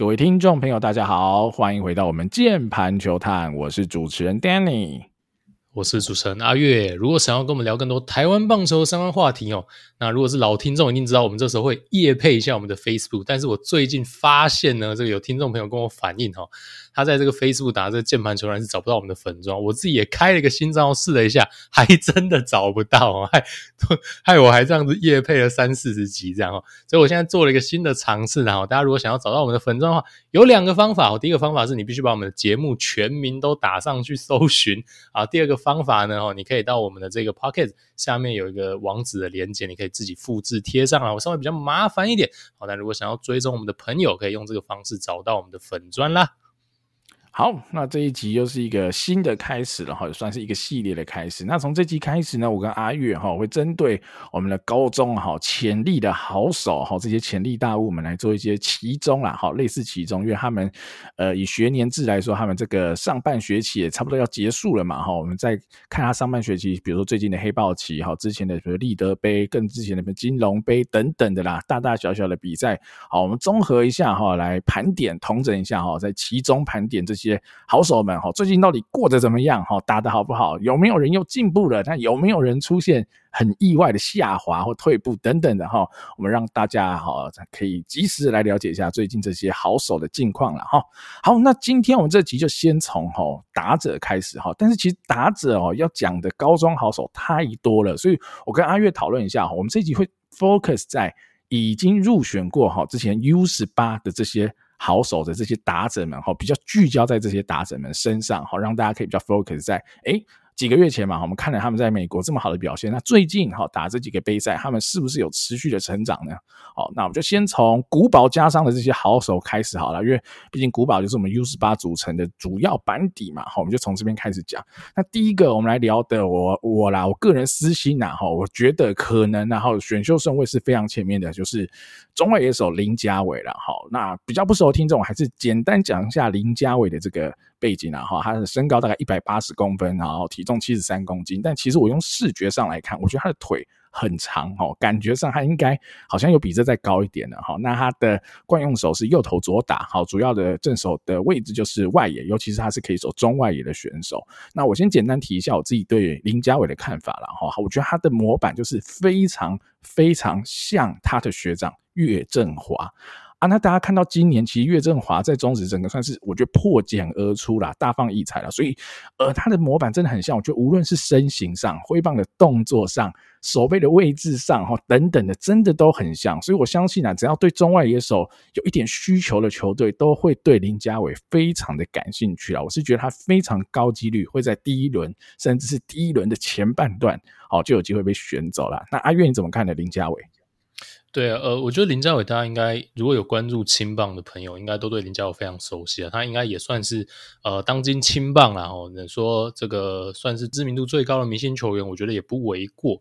各位听众朋友，大家好，欢迎回到我们键盘球探，我是主持人 Danny。我是主持人阿月，如果想要跟我们聊更多台湾棒球相关话题哦，那如果是老听众一定知道，我们这时候会夜配一下我们的 Facebook。但是我最近发现呢，这个有听众朋友跟我反映哈，他在这个 Facebook 打这个键盘球人是找不到我们的粉专，我自己也开了一个新账号试了一下，还真的找不到，害害我还这样子夜配了三四十集这样哦，所以我现在做了一个新的尝试，然后大家如果想要找到我们的粉专的话，有两个方法哦，第一个方法是你必须把我们的节目全名都打上去搜寻啊，第二个方法呢，哦，你可以到我们的这个 Pocket 下面有一个网址的连接，你可以自己复制贴上来，我稍微比较麻烦一点。好，那如果想要追踪我们的朋友，可以用这个方式找到我们的粉砖啦。好，那这一集又是一个新的开始了哈，也算是一个系列的开始。那从这集开始呢，我跟阿月哈会针对我们的高中哈潜力的好手哈这些潜力大物们来做一些期中啦，哈类似期中，因为他们呃以学年制来说，他们这个上半学期也差不多要结束了嘛哈。我们再看他上半学期，比如说最近的黑豹旗哈，之前的比如立德杯，更之前的金龙杯等等的啦，大大小小的比赛，好，我们综合一下哈，来盘点统整一下哈，在期中盘点这些。好手们哈，最近到底过得怎么样哈？打得好不好？有没有人又进步了？那有没有人出现很意外的下滑或退步等等的哈？我们让大家哈可以及时来了解一下最近这些好手的近况了哈。好，那今天我们这集就先从哈打者开始哈。但是其实打者哦要讲的高中好手太多了，所以我跟阿月讨论一下哈，我们这集会 focus 在已经入选过哈之前 U 十八的这些。好手的这些打者们哈，比较聚焦在这些打者们身上哈，让大家可以比较 focus 在诶。几个月前嘛，我们看了他们在美国这么好的表现，那最近哈打这几个杯赛，他们是不是有持续的成长呢？好，那我们就先从古堡家商的这些好手开始好了，因为毕竟古堡就是我们 U 十八组成的主要班底嘛，好，我们就从这边开始讲。那第一个我们来聊的我，我啦，我个人私心呐，哈，我觉得可能然后选秀顺位是非常前面的，就是中外野手林家伟了。好，那比较不熟的听众，还是简单讲一下林家伟的这个。背景啊，哈，他的身高大概一百八十公分，然后体重七十三公斤，但其实我用视觉上来看，我觉得他的腿很长，哈，感觉上他应该好像有比这再高一点的，哈。那他的惯用手是右投左打，好，主要的正手的位置就是外野，尤其是他是可以走中外野的选手。那我先简单提一下我自己对林家伟的看法了，哈，我觉得他的模板就是非常非常像他的学长岳振华。啊，那大家看到今年其实岳振华在中职整个算是我觉得破茧而出啦，大放异彩了。所以，呃，他的模板真的很像，我觉得无论是身形上、挥棒的动作上、手背的位置上哈等等的，真的都很像。所以我相信啊，只要对中外野手有一点需求的球队，都会对林家伟非常的感兴趣啊。我是觉得他非常高几率会在第一轮，甚至是第一轮的前半段，好就有机会被选走了。那阿月你怎么看呢？林家伟？对啊，呃，我觉得林家伟大家应该如果有关注青棒的朋友，应该都对林家伟非常熟悉啊。他应该也算是呃当今青棒啊，哦，能说这个算是知名度最高的明星球员，我觉得也不为过。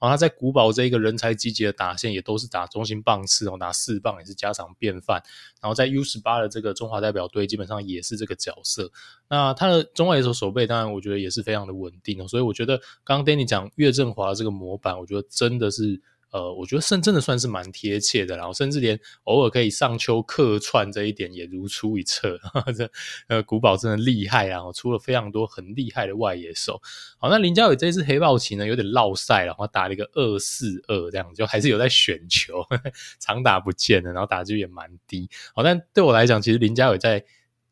然后他在古堡这一个人才济济的打线，也都是打中心棒次哦，打四棒也是家常便饭。然后在 U 十八的这个中华代表队，基本上也是这个角色。那他的中外野手守备，当然我觉得也是非常的稳定哦。所以我觉得刚刚 Danny 讲岳振华这个模板，我觉得真的是。呃，我觉得甚真的算是蛮贴切的，然后甚至连偶尔可以上丘客串这一点也如出一辙。这呃，古堡真的厉害啊，然后出了非常多很厉害的外野手。好，那林家伟这次黑豹旗呢，有点落赛，然后打了一个二四二这样，就还是有在选球，长打不见了，然后打击也蛮低。好，但对我来讲，其实林家伟在。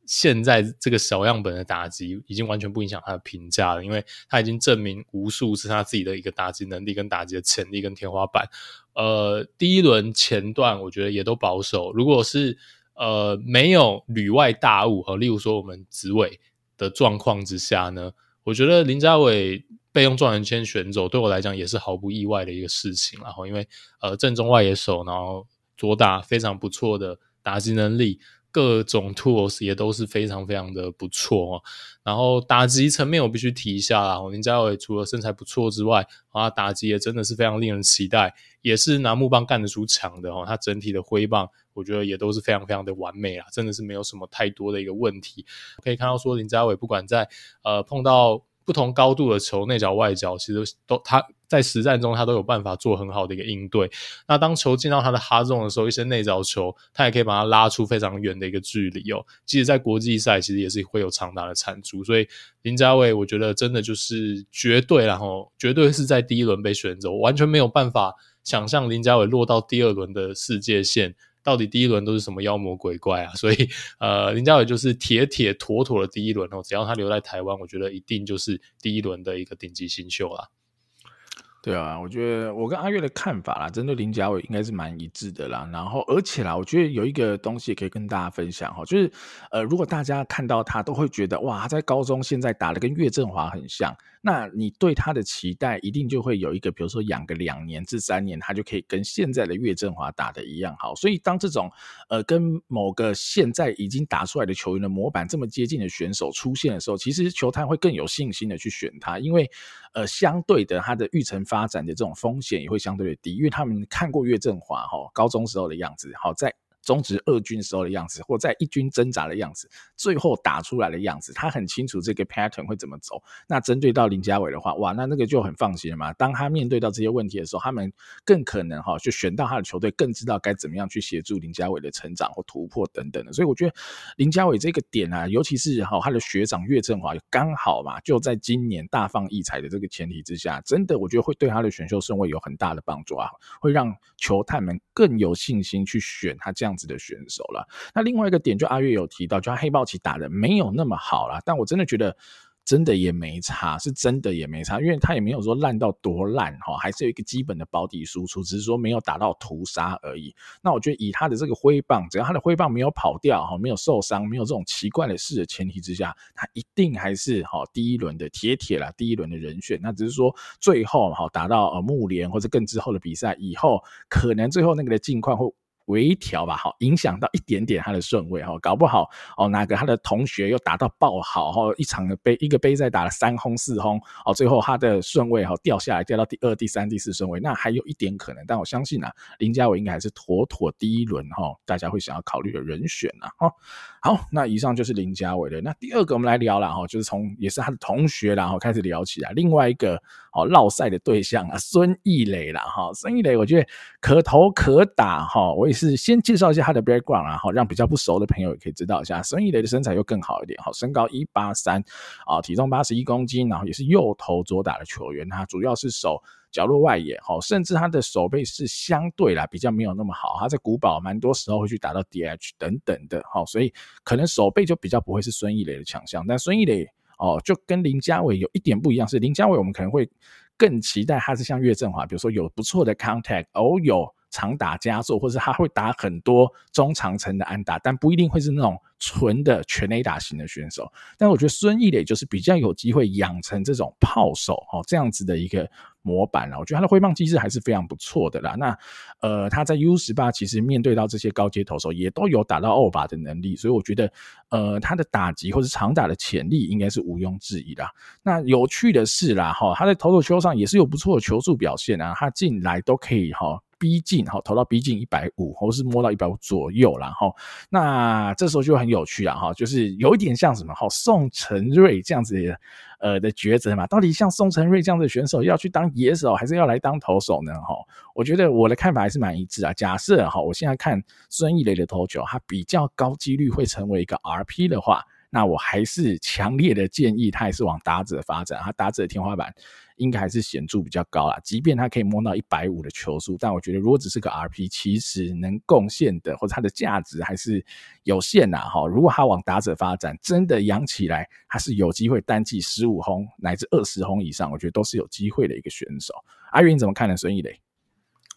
现在这个小样本的打击已经完全不影响他的评价了，因为他已经证明无数是他自己的一个打击能力跟打击的潜力跟天花板。呃，第一轮前段我觉得也都保守，如果是呃没有旅外大物和例如说我们子伟的状况之下呢，我觉得林家伟被用状元签选走对我来讲也是毫不意外的一个事情。然后因为呃正中外野手，然后左打非常不错的打击能力。各种 tools 也都是非常非常的不错哦，然后打击层面我必须提一下啦，林家伟除了身材不错之外，啊打击也真的是非常令人期待，也是拿木棒干得出墙的哦，他整体的挥棒我觉得也都是非常非常的完美啊，真的是没有什么太多的一个问题，可以看到说林家伟不管在呃碰到不同高度的球内角外角，其实都他。在实战中他都有办法做很好的一个应对。那当球进到他的哈 zone 的时候，一些内角球，他也可以把它拉出非常远的一个距离哦。即使在国际赛，其实也是会有长打的产出。所以林家伟，我觉得真的就是绝对，然后绝对是在第一轮被选走，完全没有办法想象林家伟落到第二轮的世界线。到底第一轮都是什么妖魔鬼怪啊？所以，呃，林家伟就是铁铁妥妥的第一轮哦。只要他留在台湾，我觉得一定就是第一轮的一个顶级新秀啦。对啊，我觉得我跟阿月的看法啦，针对林家伟应该是蛮一致的啦。然后，而且啦，我觉得有一个东西也可以跟大家分享哈，就是呃，如果大家看到他都会觉得哇，他在高中现在打的跟岳振华很像，那你对他的期待一定就会有一个，比如说养个两年至三年，他就可以跟现在的岳振华打的一样好。所以当这种呃跟某个现在已经打出来的球员的模板这么接近的选手出现的时候，其实球探会更有信心的去选他，因为呃相对的他的育成发展的这种风险也会相对的低，因为他们看过岳振华哈高中时候的样子，好在。中职二军时候的样子，或在一军挣扎的样子，最后打出来的样子，他很清楚这个 pattern 会怎么走。那针对到林家伟的话，哇，那那个就很放心了嘛。当他面对到这些问题的时候，他们更可能哈，就选到他的球队，更知道该怎么样去协助林家伟的成长或突破等等的。所以我觉得林家伟这个点啊，尤其是哈他的学长岳振华刚好嘛，就在今年大放异彩的这个前提之下，真的我觉得会对他的选秀顺位有很大的帮助啊，会让球探们更有信心去选他这样子的选手了。那另外一个点，就阿月有提到，就他黑豹旗打的没有那么好啦，但我真的觉得真的也没差，是真的也没差，因为他也没有说烂到多烂哈，还是有一个基本的保底输出，只是说没有打到屠杀而已。那我觉得以他的这个挥棒，只要他的挥棒没有跑掉哈，没有受伤，没有这种奇怪的事的前提之下，他一定还是哈第一轮的铁铁啦，第一轮的人选。那只是说最后哈打到呃木联或者更之后的比赛以后，可能最后那个的境况会。微调吧，好，影响到一点点他的顺位哈，搞不好哦，哪个他的同学又打到爆好哈，一场的杯一个杯赛打了三轰四轰哦，最后他的顺位哈掉下来，掉到第二、第三、第四顺位，那还有一点可能，但我相信啊，林家伟应该还是妥妥第一轮哈，大家会想要考虑的人选呐哈。好，那以上就是林家伟的，那第二个我们来聊了哈，就是从也是他的同学然后开始聊起来，另外一个哦绕赛的对象啊，孙艺磊了哈，孙艺磊我觉得可投可打哈，我也。是先介绍一下他的 background 啊，好，让比较不熟的朋友也可以知道一下。孙艺磊的身材又更好一点，好，身高一八三啊，体重八十一公斤，然后也是右投左打的球员，他主要是守角落外野，好，甚至他的守备是相对啦比较没有那么好，他在古堡蛮多时候会去打到 DH 等等的，好，所以可能守备就比较不会是孙艺磊的强项。但孙艺磊哦，就跟林家伟有一点不一样，是林家伟我们可能会更期待他是像岳振华，比如说有不错的 contact，哦有。长打加速，或者他会打很多中长程的安打，但不一定会是那种纯的全垒打型的选手。但我觉得孙艺磊就是比较有机会养成这种炮手哦这样子的一个模板了。我觉得他的挥棒机制还是非常不错的啦。那呃他在 U 十八其实面对到这些高阶投手也都有打到欧巴的能力，所以我觉得呃他的打击或者长打的潜力应该是毋庸置疑的。那有趣的是啦哈，他在投手丘上也是有不错的球速表现啊，他进来都可以哈。逼近哈，投到逼近一百五，或是摸到一百五左右，然后那这时候就很有趣啊哈，就是有一点像什么哈，宋承睿这样子的呃的抉择嘛，到底像宋承睿这样的选手要去当野手，还是要来当投手呢？哈，我觉得我的看法还是蛮一致啊。假设哈，我现在看孙艺磊的投球，他比较高几率会成为一个 RP 的话。那我还是强烈的建议他还是往打者发展，他打者的天花板应该还是显著比较高啦。即便他可以摸到一百五的球速，但我觉得如果只是个 RP，其实能贡献的或者他的价值还是有限呐。哈，如果他往打者发展，真的养起来，他是有机会单季十五轰乃至二十轰以上，我觉得都是有机会的一个选手。阿云你怎么看呢？孙艺磊？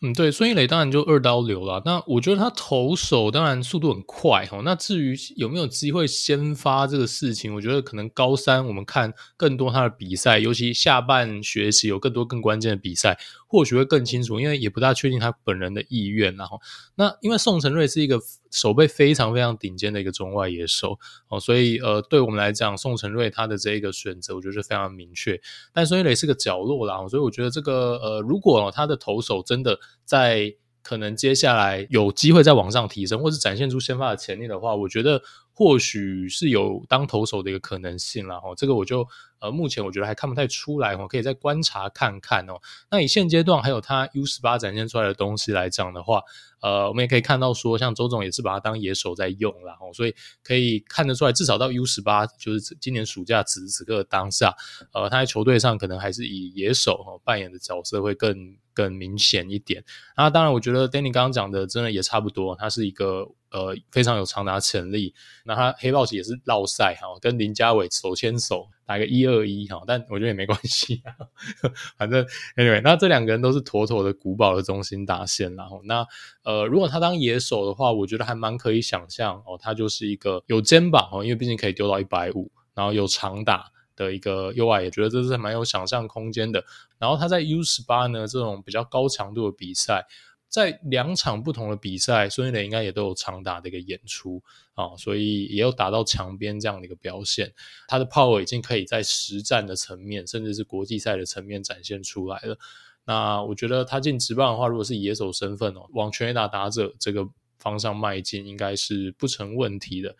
嗯，对，孙艺磊当然就二刀流了。那我觉得他投手当然速度很快哈。那至于有没有机会先发这个事情，我觉得可能高三我们看更多他的比赛，尤其下半学期有更多更关键的比赛，或许会更清楚。因为也不大确定他本人的意愿。然后，那因为宋承瑞是一个守备非常非常顶尖的一个中外野手哦，所以呃，对我们来讲，宋承瑞他的这一个选择，我觉得是非常明确。但孙艺磊是个角落啦，所以我觉得这个呃，如果他的投手真的在可能接下来有机会再往上提升，或是展现出先发的潜力的话，我觉得或许是有当投手的一个可能性了哈。这个我就呃目前我觉得还看不太出来哦，可以再观察看看哦。那以现阶段还有他 U 十八展现出来的东西来讲的话，呃，我们也可以看到说，像周总也是把他当野手在用了哦，所以可以看得出来，至少到 U 十八就是今年暑假此时此刻当下，呃，他在球队上可能还是以野手哈扮演的角色会更。更明显一点，那当然，我觉得 Danny 刚刚讲的真的也差不多，他是一个呃非常有长打潜力。那他黑豹旗也是绕赛哈，跟林家伟手牵手打个一二一哈，但我觉得也没关系，反正 Anyway，那这两个人都是妥妥的古堡的中心打线，然后那呃如果他当野手的话，我觉得还蛮可以想象哦，他就是一个有肩膀哦，因为毕竟可以丢到一百五，然后有长打。的一个 UI 也觉得这是蛮有想象空间的。然后他在 U 十八呢这种比较高强度的比赛，在两场不同的比赛，孙艺磊应该也都有长打的一个演出啊，所以也有打到墙边这样的一个表现。他的 power 已经可以在实战的层面，甚至是国际赛的层面展现出来了。那我觉得他进职棒的话，如果是野手身份哦，往全垒打打者这个方向迈进，应该是不成问题的。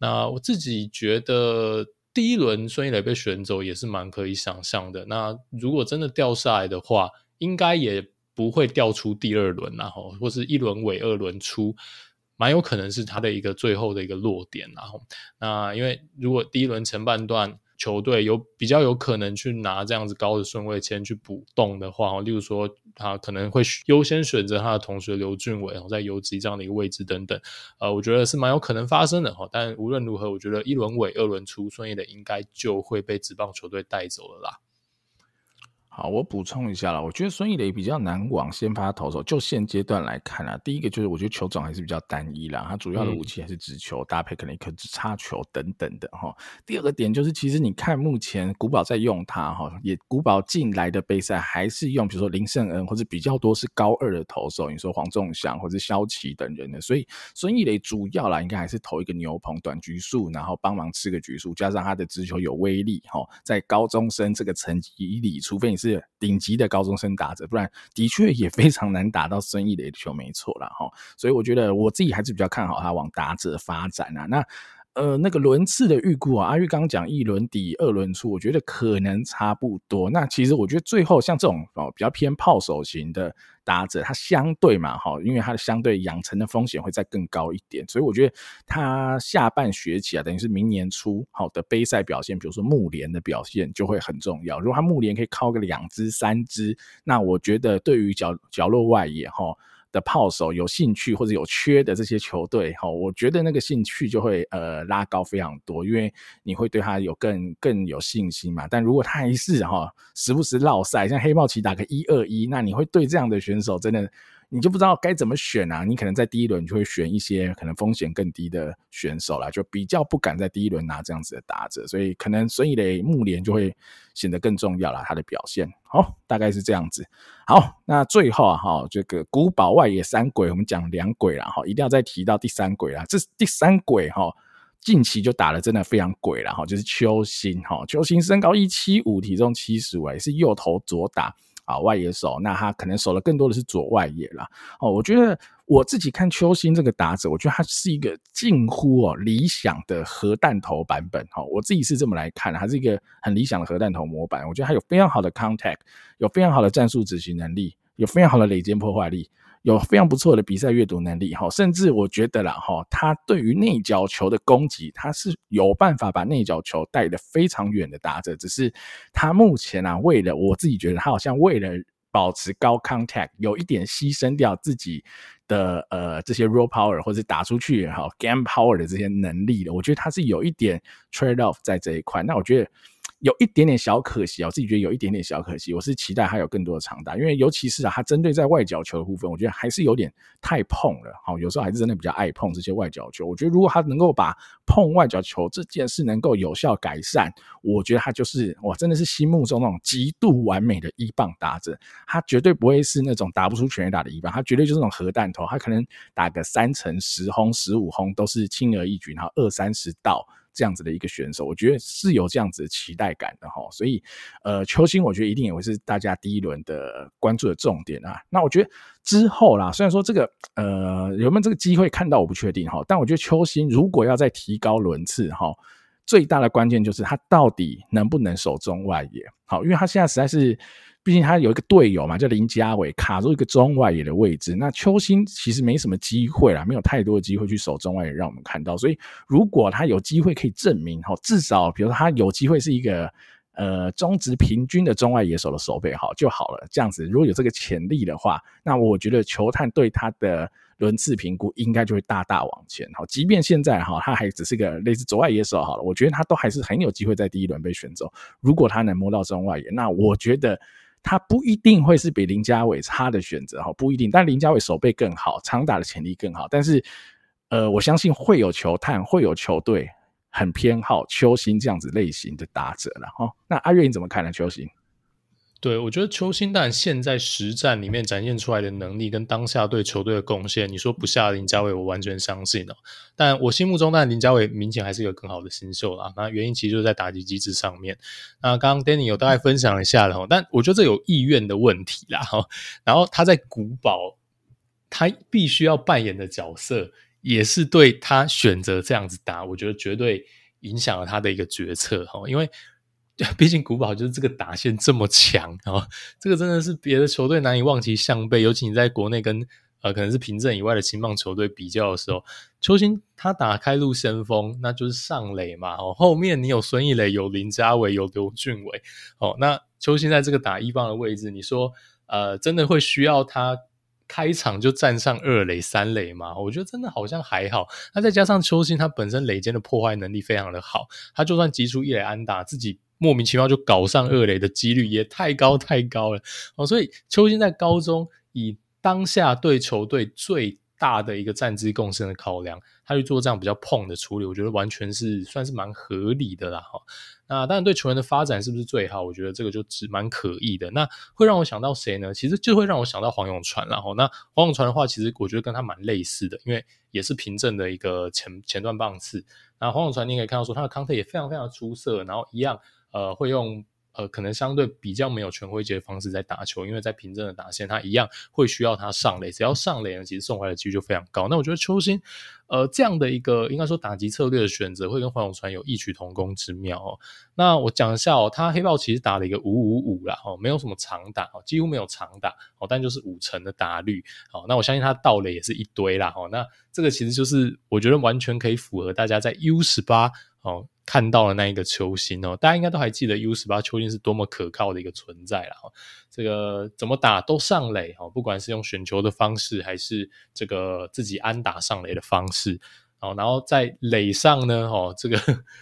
那我自己觉得。第一轮孙一磊被选走也是蛮可以想象的。那如果真的掉下来的话，应该也不会掉出第二轮，然后或是一轮尾二轮出，蛮有可能是他的一个最后的一个落点。然后，那因为如果第一轮前半段，球队有比较有可能去拿这样子高的顺位签去补洞的话，例如说他可能会优先选择他的同学刘俊伟，然后在游击这样的一个位置等等，呃，我觉得是蛮有可能发生的哈。但无论如何，我觉得一轮尾、二轮初，孙艺磊应该就会被职棒球队带走了啦。好，我补充一下了。我觉得孙艺磊比较难往先发投手，就现阶段来看啊，第一个就是我觉得球种还是比较单一啦，他主要的武器还是直球，嗯、搭配可能一颗直插球等等的哈。第二个点就是，其实你看目前古堡在用他哈，也古堡进来的备赛还是用，比如说林胜恩或者比较多是高二的投手，你说黄仲祥或者萧齐等人的，所以孙艺磊主要啦应该还是投一个牛棚短局数，然后帮忙吃个局数，加上他的直球有威力哈，在高中生这个层级里，除非你是。顶级的高中生打者，不然的确也非常难打到孙艺磊的球，没错了哈。所以我觉得我自己还是比较看好他往打者发展啊。那呃，那个轮次的预估啊，阿玉刚讲一轮底二轮出，我觉得可能差不多。那其实我觉得最后像这种哦比较偏炮手型的打者，他相对嘛哈，因为他的相对养成的风险会再更高一点，所以我觉得他下半学期啊，等于是明年初好的杯赛表现，比如说木联的表现就会很重要。如果他木联可以靠个两支三支，那我觉得对于角角落外野哈。的炮手有兴趣或者有缺的这些球队，哈，我觉得那个兴趣就会呃拉高非常多，因为你会对他有更更有信心嘛。但如果他还是哈时不时落赛，像黑豹旗打个一二一，那你会对这样的选手真的。你就不知道该怎么选啊？你可能在第一轮就会选一些可能风险更低的选手啦，就比较不敢在第一轮拿这样子的打者，所以可能孙艺磊木联就会显得更重要啦。他的表现。好，大概是这样子。好，那最后啊，哈，这个古堡外野三鬼，我们讲两鬼啦，哈，一定要再提到第三鬼啦。这第三鬼哈，近期就打得真的非常鬼了哈，就是邱心哈，邱心身高一七五，体重七十五，是右投左打。啊，外野手，那他可能守的更多的是左外野啦。哦，我觉得我自己看邱星这个打者，我觉得他是一个近乎哦理想的核弹头版本。哈，我自己是这么来看，他是一个很理想的核弹头模板。我觉得他有非常好的 contact，有非常好的战术执行能力，有非常好的垒间破坏力。有非常不错的比赛阅读能力，哈，甚至我觉得啦，哈，他对于内角球的攻击，他是有办法把内角球带得非常远的打者。只是他目前啊，为了我自己觉得，他好像为了保持高 contact，有一点牺牲掉自己的呃这些 raw power 或者打出去哈 game power 的这些能力的。我觉得他是有一点 trade off 在这一块。那我觉得。有一点点小可惜啊，我自己觉得有一点点小可惜。我是期待他有更多的长打，因为尤其是啊，他针对在外角球的部分，我觉得还是有点太碰了。好，有时候还是真的比较爱碰这些外角球。我觉得如果他能够把碰外角球这件事能够有效改善，我觉得他就是哇，真的是心目中那种极度完美的一棒打者。他绝对不会是那种打不出全垒打的一棒，他绝对就是那种核弹头。他可能打个三成十轰、十五轰都是轻而易举，然后二三十道。这样子的一个选手，我觉得是有这样子的期待感的哈。所以，呃，秋星我觉得一定也会是大家第一轮的关注的重点啊。那我觉得之后啦，虽然说这个呃有没有这个机会看到我不确定哈，但我觉得秋星如果要再提高轮次哈，最大的关键就是他到底能不能守中外野好，因为他现在实在是。毕竟他有一个队友嘛，叫林家伟，卡住一个中外野的位置。那秋星其实没什么机会啦，没有太多的机会去守中外野，让我们看到。所以如果他有机会可以证明，哈，至少比如说他有机会是一个呃中值平均的中外野手的守备，好就好了。这样子如果有这个潜力的话，那我觉得球探对他的轮次评估应该就会大大往前。好，即便现在哈他还只是个类似左外野手好了，我觉得他都还是很有机会在第一轮被选走。如果他能摸到中外野，那我觉得。他不一定会是比林家伟差的选择哈，不一定。但林家伟手背更好，长打的潜力更好。但是，呃，我相信会有球探，会有球队很偏好邱星这样子类型的打者了哈。那阿月你怎么看呢？邱星？对，我觉得秋星蛋现在实战里面展现出来的能力跟当下对球队的贡献，你说不下林家伟，我完全相信哦。但我心目中，当然林家伟明显还是一个更好的新秀啦。那原因其实就是在打击机制上面。那刚刚 Danny 有大概分享一下了，但我觉得这有意愿的问题啦。哈，然后他在古堡，他必须要扮演的角色，也是对他选择这样子打，我觉得绝对影响了他的一个决策哈，因为。毕竟古堡就是这个打线这么强啊，这个真的是别的球队难以望其项背。尤其你在国内跟呃可能是平镇以外的青棒球队比较的时候，秋星他打开路先锋，那就是上垒嘛。哦，后面你有孙艺磊，有林家伟，有刘俊伟。哦，那秋星在这个打一棒的位置，你说呃真的会需要他开场就站上二垒三垒吗？我觉得真的好像还好。那再加上秋星他本身垒间的破坏能力非常的好，他就算击出一垒安打自己。莫名其妙就搞上二垒的几率也太高太高了哦，所以邱金在高中以当下对球队最大的一个战绩贡献的考量，他去做这样比较碰的处理，我觉得完全是算是蛮合理的啦哈。那当然对球员的发展是不是最好，我觉得这个就只蛮可议的。那会让我想到谁呢？其实就会让我想到黄永传啦哈。那黄永传的话，其实我觉得跟他蛮类似的，因为也是平镇的一个前前段棒次。那黄永传你可以看到说他的康特也非常非常出色，然后一样。呃，会用呃，可能相对比较没有全挥击的方式在打球，因为在平正的打线，他一样会需要他上垒，只要上垒呢，其实送回来的几率就非常高。那我觉得秋星，呃，这样的一个应该说打击策略的选择，会跟黄永传有异曲同工之妙哦。那我讲一下哦，他黑豹其实打了一个五五五啦，哦，没有什么长打哦，几乎没有长打哦，但就是五成的打率哦。那我相信他盗垒也是一堆啦，哦，那这个其实就是我觉得完全可以符合大家在 U 十八哦。看到了那一个球星哦，大家应该都还记得 U 十八球星是多么可靠的一个存在了哈。这个怎么打都上垒哦，不管是用选球的方式，还是这个自己安打上垒的方式。哦，然后在垒上呢，哦，这个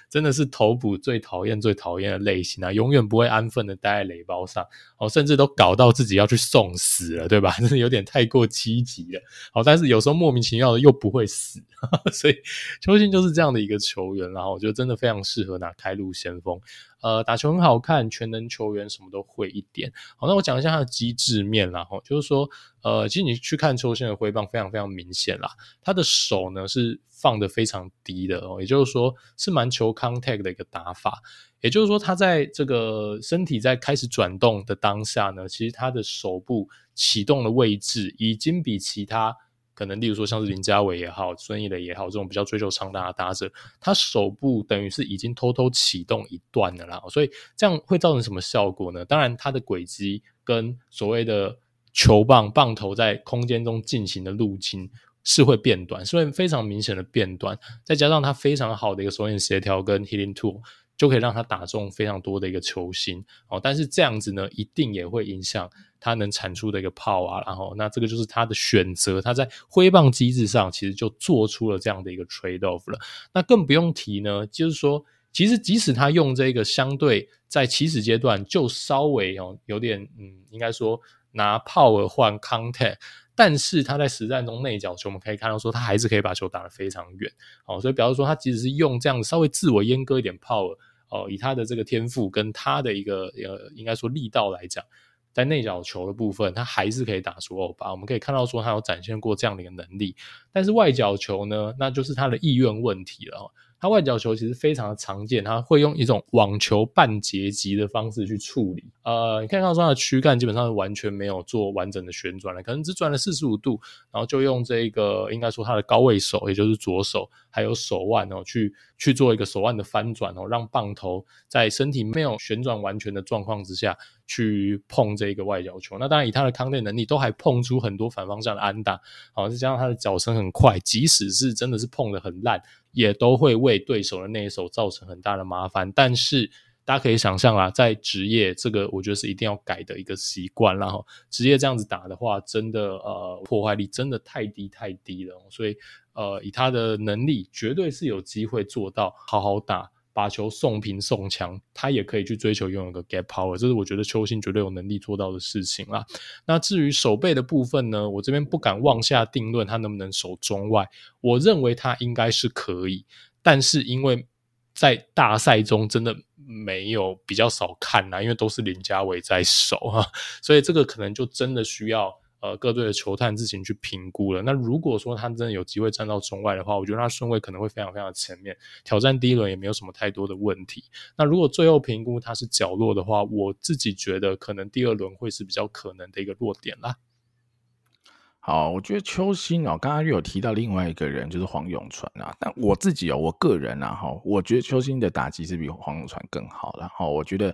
真的是头捕最讨厌、最讨厌的类型啊，永远不会安分的待在垒包上，哦，甚至都搞到自己要去送死了，对吧？真的有点太过积极了。哦，但是有时候莫名其妙的又不会死，呵呵，所以邱信就是这样的一个球员，然后我觉得真的非常适合拿开路先锋。呃，打球很好看，全能球员，什么都会一点。好，那我讲一下他的机制面啦，哈，就是说，呃，其实你去看秋星的挥棒，非常非常明显啦，他的手呢是放得非常低的哦，也就是说是蛮求 contact 的一个打法。也就是说，他在这个身体在开始转动的当下呢，其实他的手部启动的位置已经比其他。可能，例如说像是林家伟也好，孙艺磊也好，这种比较追求长打的打者，他手部等于是已经偷偷启动一段了啦，所以这样会造成什么效果呢？当然，他的轨迹跟所谓的球棒棒头在空间中进行的路径是会变短，是会非常明显的变短，再加上他非常好的一个手眼协调跟 hitting tool。就可以让他打中非常多的一个球星哦，但是这样子呢，一定也会影响他能产出的一个 power，然后那这个就是他的选择，他在挥棒机制上其实就做出了这样的一个 trade off 了。那更不用提呢，就是说，其实即使他用这个相对在起始阶段就稍微哦有点嗯，应该说拿 power 换 contact。但是他在实战中内角球，我们可以看到说他还是可以把球打得非常远，哦，所以表示说他即使是用这样稍微自我阉割一点 power，哦，以他的这个天赋跟他的一个呃，应该说力道来讲，在内角球的部分，他还是可以打出欧巴。我们可以看到说他有展现过这样的一个能力。但是外角球呢，那就是他的意愿问题了。他外角球其实非常的常见，他会用一种网球半截击的方式去处理。呃，你看到说他的躯干基本上是完全没有做完整的旋转了，可能只转了四十五度，然后就用这个应该说他的高位手，也就是左手还有手腕哦，去去做一个手腕的翻转哦，让棒头在身体没有旋转完全的状况之下去碰这个外角球。那当然以他的康 o 能力，都还碰出很多反方向的安打，好，再加上他的脚程很快，即使是真的是碰得很烂。也都会为对手的那一手造成很大的麻烦，但是大家可以想象啊，在职业这个，我觉得是一定要改的一个习惯。然后职业这样子打的话，真的呃破坏力真的太低太低了，所以呃以他的能力，绝对是有机会做到好好打。把球送平送强，他也可以去追求拥有个 gap power，这是我觉得邱心绝对有能力做到的事情啦。那至于守备的部分呢，我这边不敢妄下定论，他能不能守中外？我认为他应该是可以，但是因为在大赛中真的没有比较少看啦，因为都是林家伟在守哈，所以这个可能就真的需要。呃，各队的球探自行去评估了。那如果说他真的有机会站到中外的话，我觉得他顺位可能会非常非常前面，挑战第一轮也没有什么太多的问题。那如果最后评估他是角落的话，我自己觉得可能第二轮会是比较可能的一个弱点啦。好，我觉得邱心哦，刚刚又有提到另外一个人，就是黄永传啊。但我自己哦，我个人啊，哈，我觉得邱心的打击是比黄永传更好的。哈，我觉得，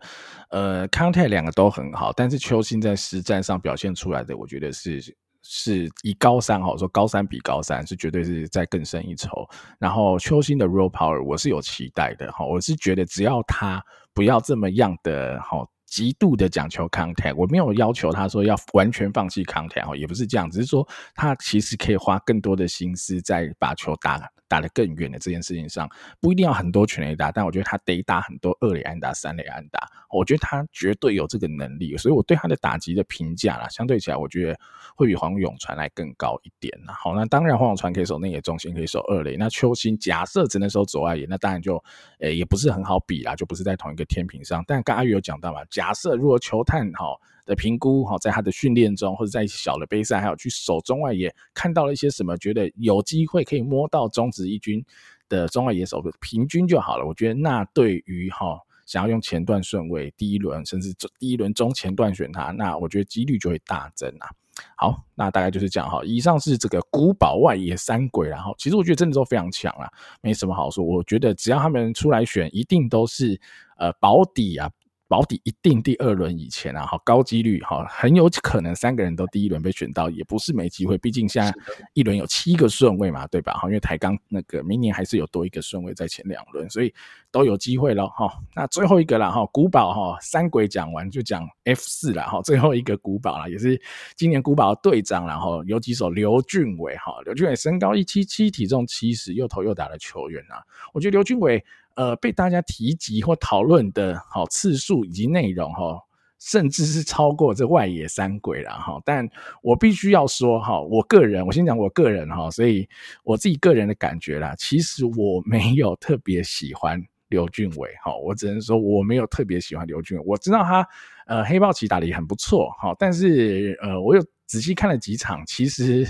呃康泰两个都很好，但是邱心在实战上表现出来的，我觉得是是以高三哈，说高三比高三是绝对是再更胜一筹。然后邱心的 raw power 我是有期待的哈，我是觉得只要他不要这么样的哈。极度的讲求 contact，我没有要求他说要完全放弃 contact，哦也不是这样，只是说他其实可以花更多的心思在把球打打得更远的这件事情上，不一定要很多全垒打，但我觉得他得打很多二垒安打、三垒安打，我觉得他绝对有这个能力，所以我对他的打击的评价啦，相对起来，我觉得会比黄永传来更高一点。好，那当然黄永传可以守内野中心，可以守二垒，那邱心假设只能守左外野，那当然就诶、也不是很好比啦，就不是在同一个天平上。但刚刚阿宇有讲到嘛。假设如果球探哈的评估哈，在他的训练中或者在小的杯赛，还有去守中外野，看到了一些什么，觉得有机会可以摸到中职一军的中外野手的平均就好了。我觉得那对于哈想要用前段顺位第一轮甚至第一轮中前段选他，那我觉得几率就会大增啊。好，那大概就是这样哈。以上是这个古堡外野三鬼，然后其实我觉得真的都非常强啊，没什么好说。我觉得只要他们出来选，一定都是呃保底啊。保底一定第二轮以前啊，哈高几率哈，很有可能三个人都第一轮被选到，也不是没机会。毕竟现在一轮有七个顺位嘛，对吧？哈，因为台钢那个明年还是有多一个顺位在前两轮，所以都有机会了哈。那最后一个了哈，古堡哈，三鬼讲完就讲 F 四了哈，最后一个古堡了，也是今年古堡的队长，然后有几手刘俊伟哈，刘俊伟身高一七七，体重七十，又投又打的球员啊，我觉得刘俊伟。呃，被大家提及或讨论的好次数以及内容哈，甚至是超过这外野三鬼了哈。但我必须要说哈，我个人，我先讲我个人哈，所以我自己个人的感觉啦，其实我没有特别喜欢刘俊伟哈，我只能说我没有特别喜欢刘俊伟。我知道他呃黑豹旗打得也很不错哈，但是呃我有。仔细看了几场，其实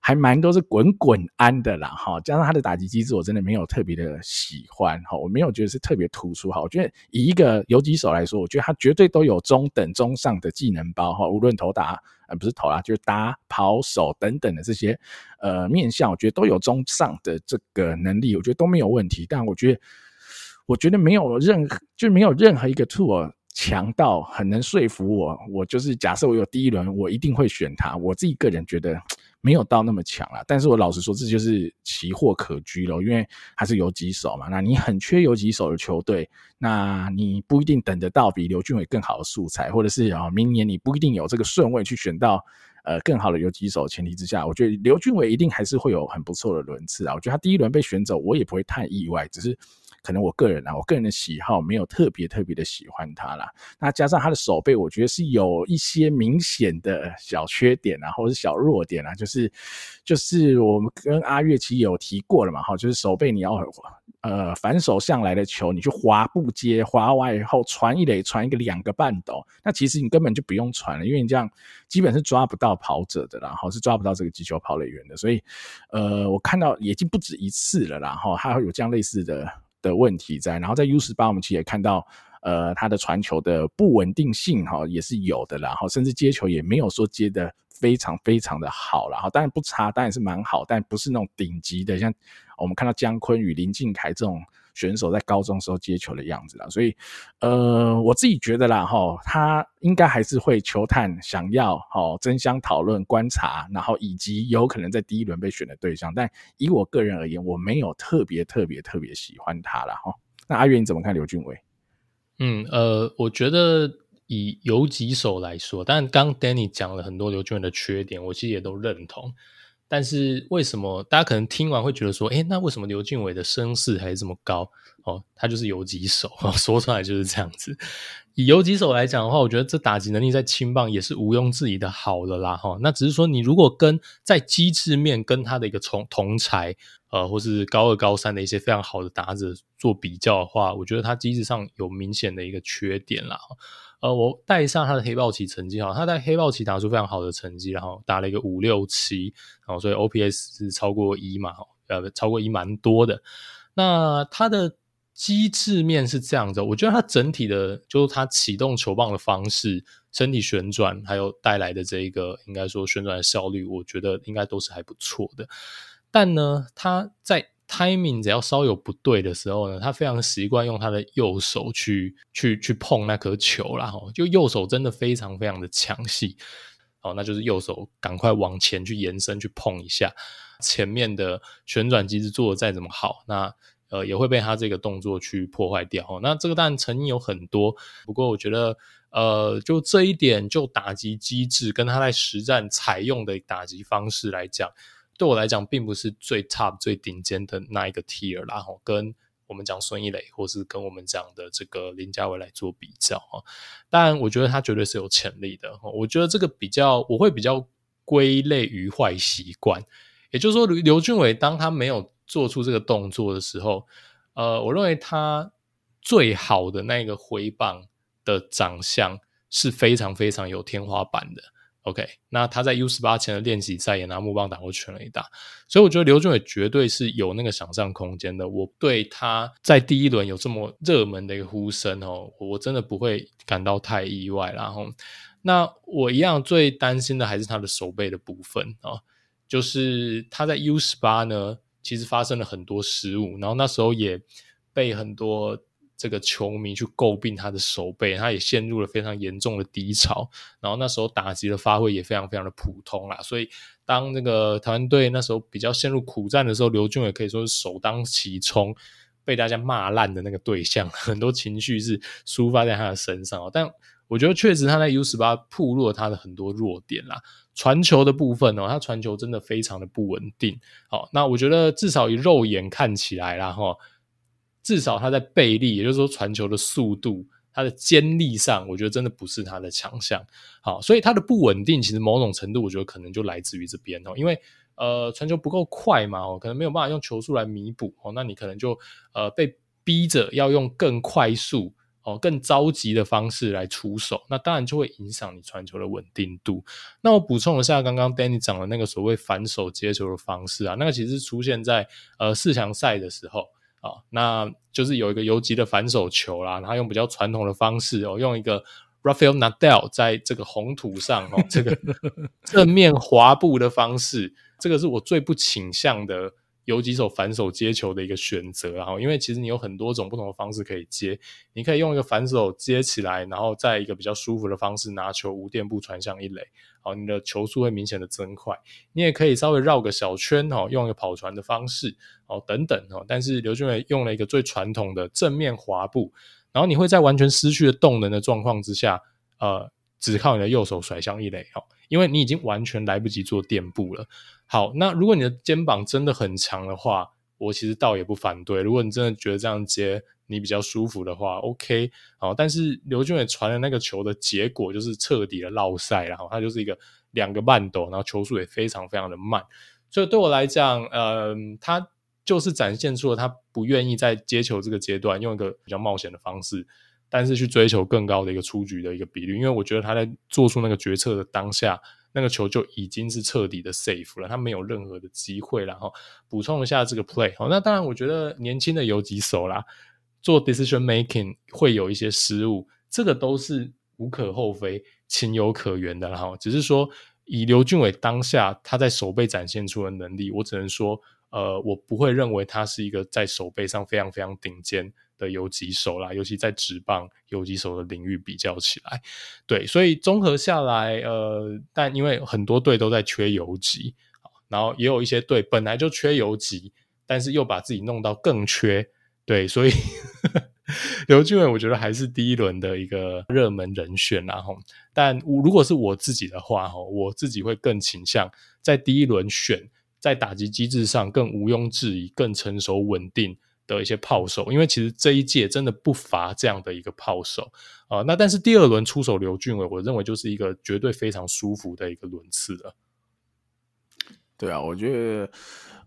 还蛮多是滚滚安的啦，哈，加上他的打击机制，我真的没有特别的喜欢，哈，我没有觉得是特别突出，哈，我觉得以一个游击手来说，我觉得他绝对都有中等中上的技能包，哈，无论投打，呃，不是投啦，就是打、跑、手等等的这些，呃，面向，我觉得都有中上的这个能力，我觉得都没有问题，但我觉得，我觉得没有任何，就没有任何一个 tool。强到很能说服我，我就是假设我有第一轮，我一定会选他。我自己个人觉得没有到那么强啦，但是我老实说，这就是奇货可居了，因为还是游击手嘛。那你很缺游击手的球队，那你不一定等得到比刘俊伟更好的素材，或者是啊，明年你不一定有这个顺位去选到呃更好的游击手前提之下，我觉得刘俊伟一定还是会有很不错的轮次啊。我觉得他第一轮被选走，我也不会太意外，只是。可能我个人啊，我个人的喜好没有特别特别的喜欢他啦。那加上他的手背，我觉得是有一些明显的小缺点啊，或者是小弱点啊，就是就是我们跟阿月其实有提过了嘛，哈，就是手背你要呃反手向来的球，你去滑步接，滑完以后传一垒，传一个两个半斗，那其实你根本就不用传了，因为你这样基本是抓不到跑者的，然后是抓不到这个击球跑垒员的。所以，呃，我看到已经不止一次了，然后还有这样类似的的问题在。然后在 U 十八，我们其实也看到。呃，他的传球的不稳定性哈也是有的，然后甚至接球也没有说接的非常非常的好，然后当然不差，当然是蛮好，但不是那种顶级的，像我们看到姜昆与、林敬凯这种选手在高中时候接球的样子啦。所以，呃，我自己觉得啦哈，他应该还是会球探想要哈争相讨论观察，然后以及有可能在第一轮被选的对象，但以我个人而言，我没有特别特别特别喜欢他了哈。那阿月你怎么看刘俊伟？嗯，呃，我觉得以游击手来说，但刚 Danny 讲了很多刘俊伟的缺点，我其实也都认同。但是为什么大家可能听完会觉得说，诶，那为什么刘俊伟的声势还是这么高？哦，他就是游击手，说出来就是这样子。以游击手来讲的话，我觉得这打击能力在青棒也是毋庸置疑的好了啦，哈、那只是说，你如果跟在机制面跟他的一个同同才，呃，或是高二、高三的一些非常好的打者做比较的话，我觉得他机制上有明显的一个缺点啦。呃，我带上他的黑豹旗成绩哈，他在黑豹旗打出非常好的成绩，然后打了一个五六七，然后所以 OPS 是超过一嘛，呃，超过一蛮多的。那他的。机制面是这样子，我觉得它整体的，就是它启动球棒的方式、身体旋转，还有带来的这一个，应该说旋转的效率，我觉得应该都是还不错的。但呢，它在 timing 只要稍有不对的时候呢，他非常习惯用他的右手去去去碰那颗球，然后就右手真的非常非常的抢戏，哦，那就是右手赶快往前去延伸去碰一下，前面的旋转机制做的再怎么好，那。呃，也会被他这个动作去破坏掉。那这个当然成因有很多，不过我觉得，呃，就这一点，就打击机制跟他在实战采用的打击方式来讲，对我来讲，并不是最 top 最顶尖的那一个 tier 啦。哈，跟我们讲孙一磊，或是跟我们讲的这个林家伟来做比较啊。当然，我觉得他绝对是有潜力的。我觉得这个比较，我会比较归类于坏习惯。也就是说，刘刘俊伟当他没有做出这个动作的时候，呃，我认为他最好的那个挥棒的长相是非常非常有天花板的。OK，那他在 U 十八前的练习赛也拿木棒打过全垒打，所以我觉得刘俊伟绝对是有那个想象空间的。我对他在第一轮有这么热门的一个呼声哦，我真的不会感到太意外。然后，那我一样最担心的还是他的手背的部分啊，就是他在 U 十八呢。其实发生了很多失误，然后那时候也被很多这个球迷去诟病他的手背，他也陷入了非常严重的低潮。然后那时候打击的发挥也非常非常的普通啦，所以当那个台湾队那时候比较陷入苦战的时候，刘俊伟可以说是首当其冲，被大家骂烂的那个对象，很多情绪是抒发在他的身上。但我觉得确实他在 U 十八暴露了他的很多弱点啦。传球的部分哦，他传球真的非常的不稳定。好，那我觉得至少以肉眼看起来啦，哈，至少他在背力，也就是说传球的速度，他的尖力上，我觉得真的不是他的强项。好，所以他的不稳定，其实某种程度，我觉得可能就来自于这边哦，因为呃，传球不够快嘛，哦，可能没有办法用球速来弥补哦，那你可能就呃被逼着要用更快速。哦，更着急的方式来出手，那当然就会影响你传球的稳定度。那我补充一下，刚刚 Danny 讲的那个所谓反手接球的方式啊，那个其实出现在呃四强赛的时候啊，那就是有一个游击的反手球啦，然后用比较传统的方式哦，用一个 Rafael Nadal 在这个红土上哦，这个 正面滑步的方式，这个是我最不倾向的。游击手反手接球的一个选择，然后因为其实你有很多种不同的方式可以接，你可以用一个反手接起来，然后在一个比较舒服的方式拿球无垫步传向一垒，好，你的球速会明显的增快。你也可以稍微绕个小圈，哦，用一个跑船的方式，哦，等等，哦。但是刘俊伟用了一个最传统的正面滑步，然后你会在完全失去了动能的状况之下，呃，只靠你的右手甩向一垒，哦，因为你已经完全来不及做垫步了。好，那如果你的肩膀真的很强的话，我其实倒也不反对。如果你真的觉得这样接你比较舒服的话，OK。好，但是刘俊伟传的那个球的结果就是彻底的落赛，然后他就是一个两个半抖，然后球速也非常非常的慢。所以对我来讲，嗯、呃，他就是展现出了他不愿意在接球这个阶段用一个比较冒险的方式，但是去追求更高的一个出局的一个比率。因为我觉得他在做出那个决策的当下，那个球就已经是彻底的 safe 了，他没有任何的机会。然后补充一下这个 play，好，那当然我觉得年轻的游击手啦，做 decision making 会有一些失误，这个都是无可厚非、情有可原的。然后只是说。以刘俊伟当下他在守备展现出的能力，我只能说，呃，我不会认为他是一个在守备上非常非常顶尖的游击手啦，尤其在职棒游击手的领域比较起来，对，所以综合下来，呃，但因为很多队都在缺游击，然后也有一些队本来就缺游击，但是又把自己弄到更缺，对，所以。刘俊伟，我觉得还是第一轮的一个热门人选，然后，但如果是我自己的话，哈，我自己会更倾向在第一轮选在打击机制上更毋庸置疑、更成熟稳定的一些炮手，因为其实这一届真的不乏这样的一个炮手啊。那但是第二轮出手刘俊伟，我认为就是一个绝对非常舒服的一个轮次了。对啊，我觉得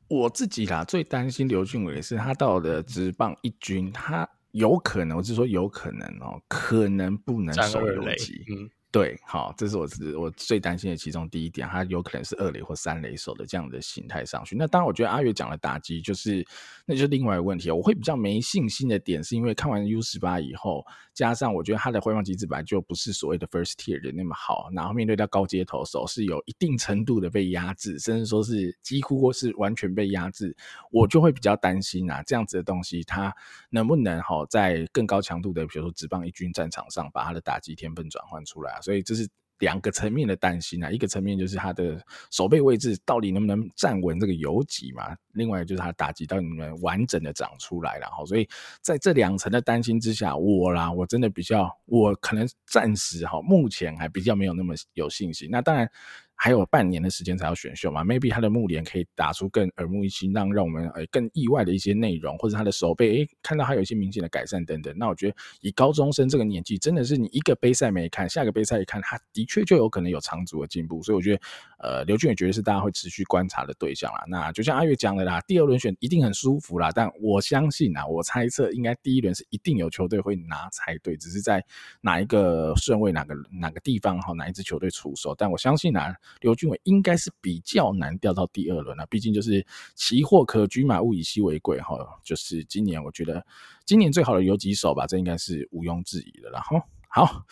我自己啦最担心刘俊伟是他到了职棒一军，他。有可能，我是说有可能哦，可能不能守游击。嗯，对，好，这是我是我最担心的其中第一点，他有可能是二垒或三垒手的这样的形态上去。那当然，我觉得阿月讲的打击就是，那就是另外一个问题。我会比较没信心的点，是因为看完 U 十八以后。加上我觉得他的挥棒机制本来就不是所谓的 first tier 的那么好，然后面对到高阶投手是有一定程度的被压制，甚至说是几乎或是完全被压制，我就会比较担心啊，这样子的东西他能不能哈在更高强度的，比如说职棒一军战场上把他的打击天分转换出来所以这是。两个层面的担心啊，一个层面就是他的守备位置到底能不能站稳这个游击嘛，另外就是他打击到你们完整的长出来，然后所以在这两层的担心之下，我啦我真的比较，我可能暂时哈目前还比较没有那么有信心。那当然。还有半年的时间才要选秀嘛？Maybe 他的目联可以打出更耳目一新，让让我们呃更意外的一些内容，或者他的手背诶看到他有一些明显的改善等等。那我觉得以高中生这个年纪，真的是你一个杯赛没看，下个杯赛一看，他的确就有可能有长足的进步。所以我觉得，呃，刘俊也绝对是大家会持续观察的对象啦。那就像阿月讲的啦，第二轮选一定很舒服啦，但我相信啊，我猜测应该第一轮是一定有球队会拿才对，只是在哪一个顺位、哪个哪个地方哈，哪一支球队出手。但我相信啊。刘俊伟应该是比较难掉到第二轮了，毕竟就是奇货可居嘛，物以稀为贵哈。就是今年我觉得今年最好的有几手吧，这应该是毋庸置疑的了哈。好，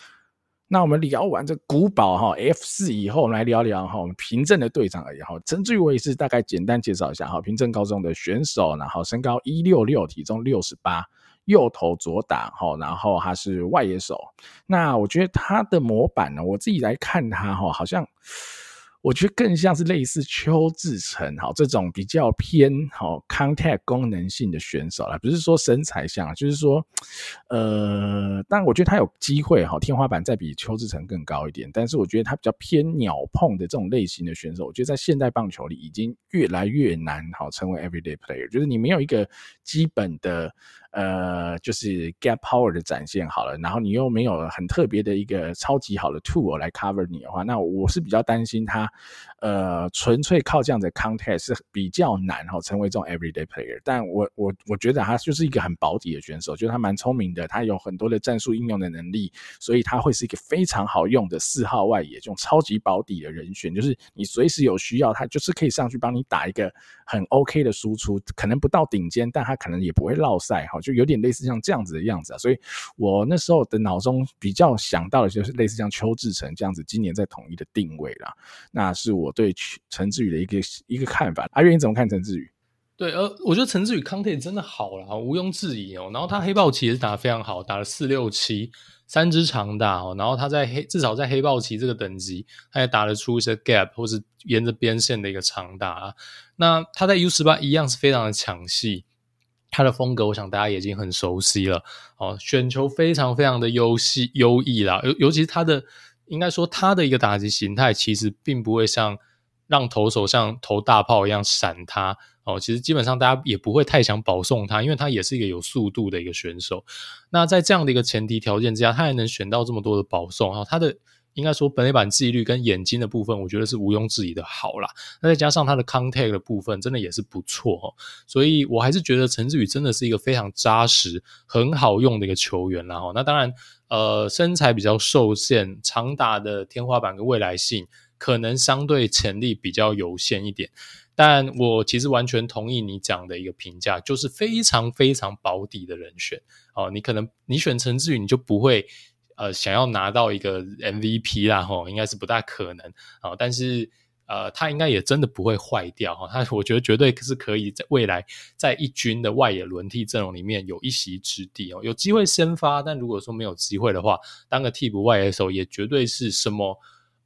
那我们聊完这古堡哈 F 四以后，我们来聊聊哈我们平镇的队长而已哈。陈志伟是大概简单介绍一下哈，平镇高中的选手，然后身高一六六，体重六十八。右投左打，然后他是外野手。那我觉得他的模板呢，我自己来看他哈，好像。我觉得更像是类似邱志成哈这种比较偏好 contact 功能性的选手啦，不是说身材像，就是说，呃，但我觉得他有机会哈，天花板再比邱志成更高一点。但是我觉得他比较偏鸟碰的这种类型的选手，我觉得在现代棒球里已经越来越难好成为 everyday player，就是你没有一个基本的。呃，就是 gap power 的展现好了，然后你又没有很特别的一个超级好的 tool 来 cover 你的话，那我是比较担心他，呃，纯粹靠这样的 contact 是比较难哈，成为这种 everyday player。但我我我觉得他就是一个很保底的选手，就是他蛮聪明的，他有很多的战术应用的能力，所以他会是一个非常好用的四号外野这种超级保底的人选，就是你随时有需要，他就是可以上去帮你打一个很 OK 的输出，可能不到顶尖，但他可能也不会落赛哈。就有点类似像这样子的样子啊，所以我那时候的脑中比较想到的就是类似像邱志成这样子，今年在统一的定位啦，那是我对陈志宇的一个一个看法。阿月你怎么看陈志宇？对，呃，我觉得陈志宇康 o 真的好了，毋庸置疑哦。然后他黑豹旗也是打得非常好，打了四六七三支长打哦。然后他在黑至少在黑豹旗这个等级，他也打得出一些 gap 或是沿着边线的一个长打啊。那他在 U 十八一样是非常的抢戏。他的风格，我想大家已经很熟悉了。哦，选球非常非常的优细优异啦，尤尤其是他的，应该说他的一个打击形态，其实并不会像让投手像投大炮一样闪他。哦，其实基本上大家也不会太想保送他，因为他也是一个有速度的一个选手。那在这样的一个前提条件之下，他还能选到这么多的保送，哈，他的应该说本垒板纪律跟眼睛的部分，我觉得是毋庸置疑的好啦。那再加上他的 contact 的部分，真的也是不错哦。所以我还是觉得陈志宇真的是一个非常扎实、很好用的一个球员啦。哈，那当然，呃，身材比较受限，长打的天花板跟未来性可能相对潜力比较有限一点。但我其实完全同意你讲的一个评价，就是非常非常保底的人选哦。你可能你选陈志宇，你就不会。呃，想要拿到一个 MVP 啦，吼，应该是不大可能啊。但是，呃，他应该也真的不会坏掉哈。他我觉得绝对是可以在未来在一军的外野轮替阵容里面有一席之地哦，有机会先发。但如果说没有机会的话，当个替补外野手也绝对是什么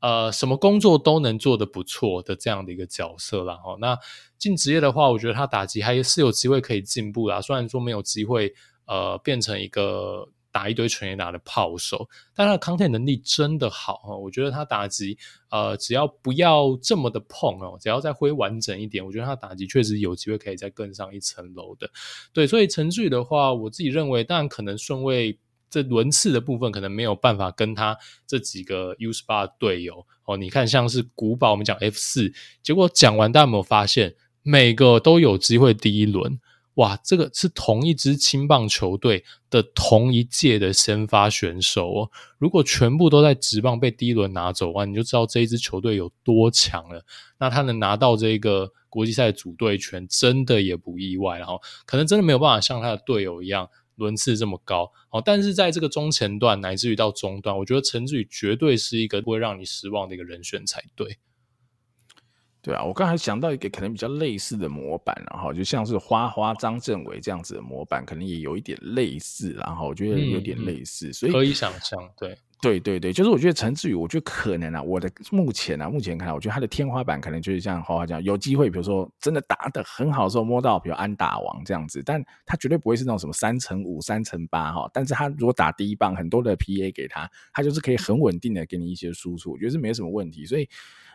呃什么工作都能做得不错的这样的一个角色啦。哈。那进职业的话，我觉得他打击还是有机会可以进步啦。虽然说没有机会呃变成一个。打一堆全垒打的炮手，但他的 contact 能力真的好哦。我觉得他打击，呃，只要不要这么的碰哦，只要再挥完整一点，我觉得他打击确实有机会可以再更上一层楼的。对，所以陈志宇的话，我自己认为，当然可能顺位这轮次的部分可能没有办法跟他这几个 U18 队友哦。你看，像是古堡，我们讲 F 四，结果讲完，大家有没有发现，每个都有机会第一轮。哇，这个是同一支青棒球队的同一届的先发选手哦。如果全部都在职棒被第一轮拿走，哇，你就知道这一支球队有多强了。那他能拿到这个国际赛组队权，真的也不意外。然后，可能真的没有办法像他的队友一样轮次这么高哦。但是在这个中前段乃至于到中段，我觉得陈志宇绝对是一个不会让你失望的一个人选才对。对啊，我刚才想到一个可能比较类似的模板，然后就像是花花张振伟这样子的模板，可能也有一点类似，然后我觉得有点类似，嗯、所以可以想象，对，对对对，就是我觉得陈志宇，我觉得可能啊，我的目前啊，目前看来，我觉得他的天花板可能就是像花花这样，有机会，比如说真的打得很好的时候摸到，比如安打王这样子，但他绝对不会是那种什么三乘五、三乘八哈，但是他如果打第一棒，很多的 PA 给他，他就是可以很稳定的给你一些输出，我觉得是没什么问题，所以。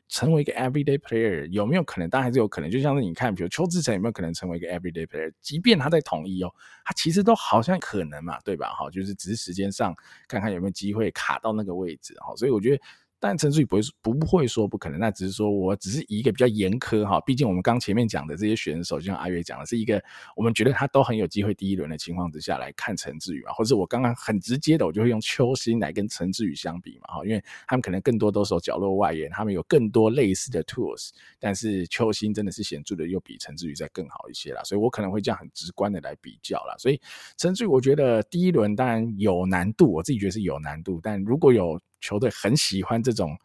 成为一个 everyday player 有没有可能？当然还是有可能。就像是你看，比如邱志成有没有可能成为一个 everyday player？即便他在统一哦，他其实都好像可能嘛，对吧？哈，就是只是时间上看看有没有机会卡到那个位置哈。所以我觉得。但陈志宇不会不会说不可能，那只是说我只是以一个比较严苛哈，毕竟我们刚前面讲的这些选手，就像阿月讲的，是一个我们觉得他都很有机会第一轮的情况之下来看陈志宇嘛，或者我刚刚很直接的，我就会用邱心来跟陈志宇相比嘛哈，因为他们可能更多都是角落外援，他们有更多类似的 tools，但是邱心真的是显著的又比陈志宇再更好一些啦，所以我可能会这样很直观的来比较啦，所以陈志宇我觉得第一轮当然有难度，我自己觉得是有难度，但如果有。球队很喜欢这种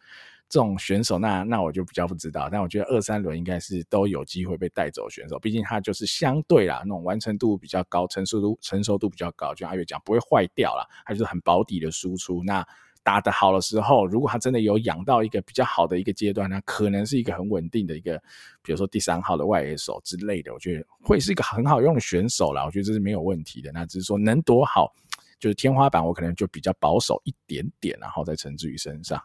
这种选手，那那我就比较不知道。但我觉得二三轮应该是都有机会被带走选手，毕竟他就是相对啦，那种完成度比较高，成熟度成熟度比较高。就阿月讲，不会坏掉啦，他就是很保底的输出。那打得好的时候，如果他真的有养到一个比较好的一个阶段，那可能是一个很稳定的一个，比如说第三号的外野手之类的，我觉得会是一个很好用的选手啦。我觉得这是没有问题的。那只是说能多好。就是天花板，我可能就比较保守一点点，然后再陈志宇身上。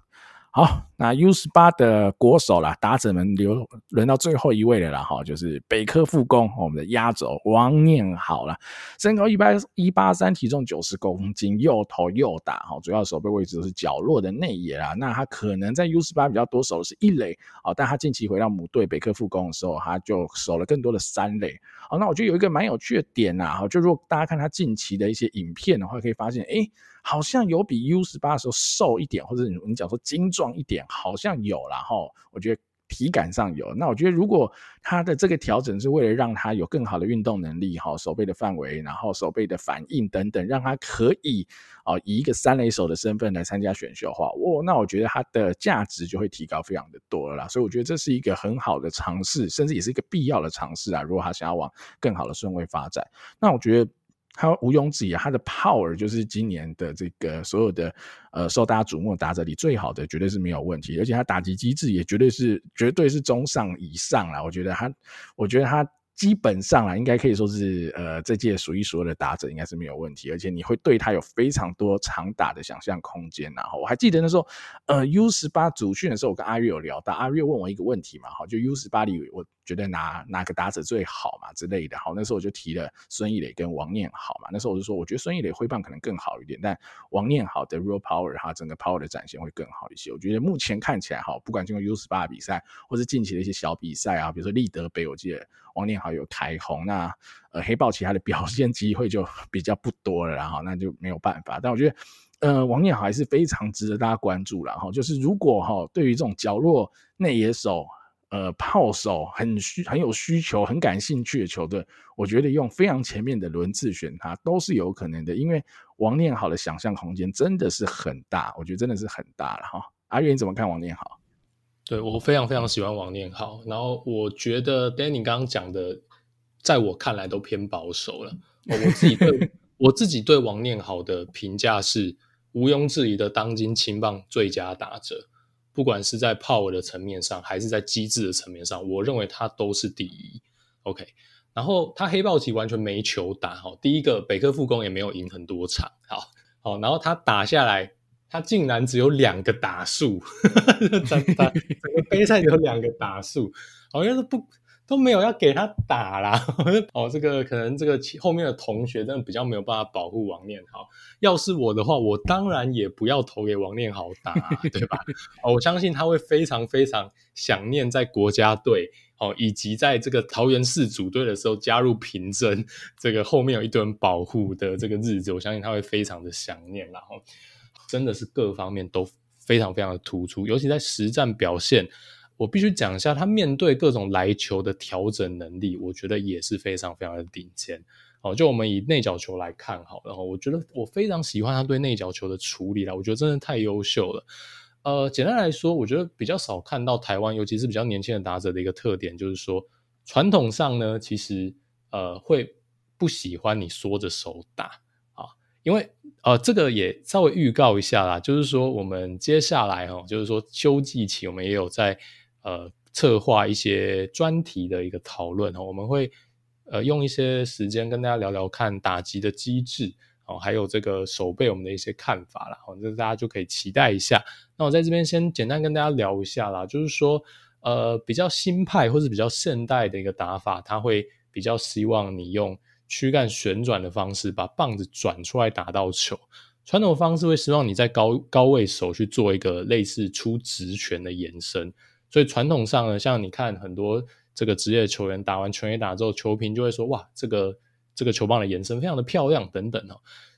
好，那 U 十八的国手啦，打者们留轮到最后一位了啦，哈，就是北科复工，我们的压轴王念好了，身高一百一八三，体重九十公斤，又投又打，哈，主要守备位置是角落的内野啦。那他可能在 U 十八比较多守的是一垒，哦，但他近期回到母队北科复工的时候，他就守了更多的三垒。好，那我觉得有一个蛮有趣的点呐，哈，就如果大家看他近期的一些影片的话，可以发现，哎、好像有比 U 十八的时候瘦一点，或者你你讲说精壮一点，好像有啦哈。我觉得体感上有。那我觉得如果他的这个调整是为了让他有更好的运动能力哈，手背的范围，然后手背的反应等等，让他可以啊以一个三垒手的身份来参加选秀的话，哇，那我觉得他的价值就会提高非常的多了啦。所以我觉得这是一个很好的尝试，甚至也是一个必要的尝试啊。如果他想要往更好的顺位发展，那我觉得。他毋庸置疑啊，他的 power 就是今年的这个所有的呃受大家瞩目的打者里最好的，绝对是没有问题。而且他打击机制也绝对是绝对是中上以上啦。我觉得他，我觉得他基本上啊，应该可以说是呃，这届数一数二的打者应该是没有问题，而且你会对他有非常多长打的想象空间。然后我还记得那时候，呃，U 十八组训的时候，我跟阿月有聊到，阿月问我一个问题嘛，哈，就 U 十八里，我觉得哪哪个打者最好嘛之类的。好，那时候我就提了孙易磊跟王念好嘛。那时候我就说，我觉得孙易磊挥棒可能更好一点，但王念好的 Real power 哈，整个 power 的展现会更好一些。我觉得目前看起来哈，不管经过 U 十八比赛，或是近期的一些小比赛啊，比如说立德杯，我记得。王念好有开红，那呃黑豹其他的表现机会就比较不多了，然后那就没有办法。但我觉得，呃，王念好还是非常值得大家关注了哈。就是如果哈对于这种角落内野手、呃炮手很需很有需求、很感兴趣的球队，我觉得用非常前面的轮次选他都是有可能的，因为王念好的想象空间真的是很大，我觉得真的是很大了哈。阿月你怎么看王念好？对，我非常非常喜欢王念好，然后我觉得 Danny 刚刚讲的，在我看来都偏保守了。我自己对我自己对王念好的评价是毋庸置疑的当今青棒最佳打者，不管是在 power 的层面上，还是在机智的层面上，我认为他都是第一。OK，然后他黑豹旗完全没球打，哈，第一个北科复工也没有赢很多场，好好，然后他打下来。他竟然只有两个打数，整个整个杯赛有两个打数，好像是不都没有要给他打啦。哦，这个可能这个后面的同学真的比较没有办法保护王念好。要是我的话，我当然也不要投给王念好打，对吧？哦，我相信他会非常非常想念在国家队哦，以及在这个桃园市组队的时候加入平镇，这个后面有一堆人保护的这个日子，我相信他会非常的想念，然后。真的是各方面都非常非常的突出，尤其在实战表现，我必须讲一下，他面对各种来球的调整能力，我觉得也是非常非常的顶尖。好，就我们以内角球来看，好，然后我觉得我非常喜欢他对内角球的处理啦，我觉得真的太优秀了。呃，简单来说，我觉得比较少看到台湾，尤其是比较年轻的打者的一个特点，就是说传统上呢，其实呃会不喜欢你缩着手打。因为呃，这个也稍微预告一下啦，就是说我们接下来哦，就是说秋季期我们也有在呃策划一些专题的一个讨论哈，我们会呃用一些时间跟大家聊聊看打击的机制哦，还有这个守备我们的一些看法啦，哦这大家就可以期待一下。那我在这边先简单跟大家聊一下啦，就是说呃比较新派或是比较现代的一个打法，他会比较希望你用。躯干旋转的方式，把棒子转出来打到球。传统方式会希望你在高高位手去做一个类似出直拳的延伸。所以传统上呢，像你看很多这个职业球员打完全垒打之后，球评就会说：“哇，这个这个球棒的延伸非常的漂亮。”等等哦。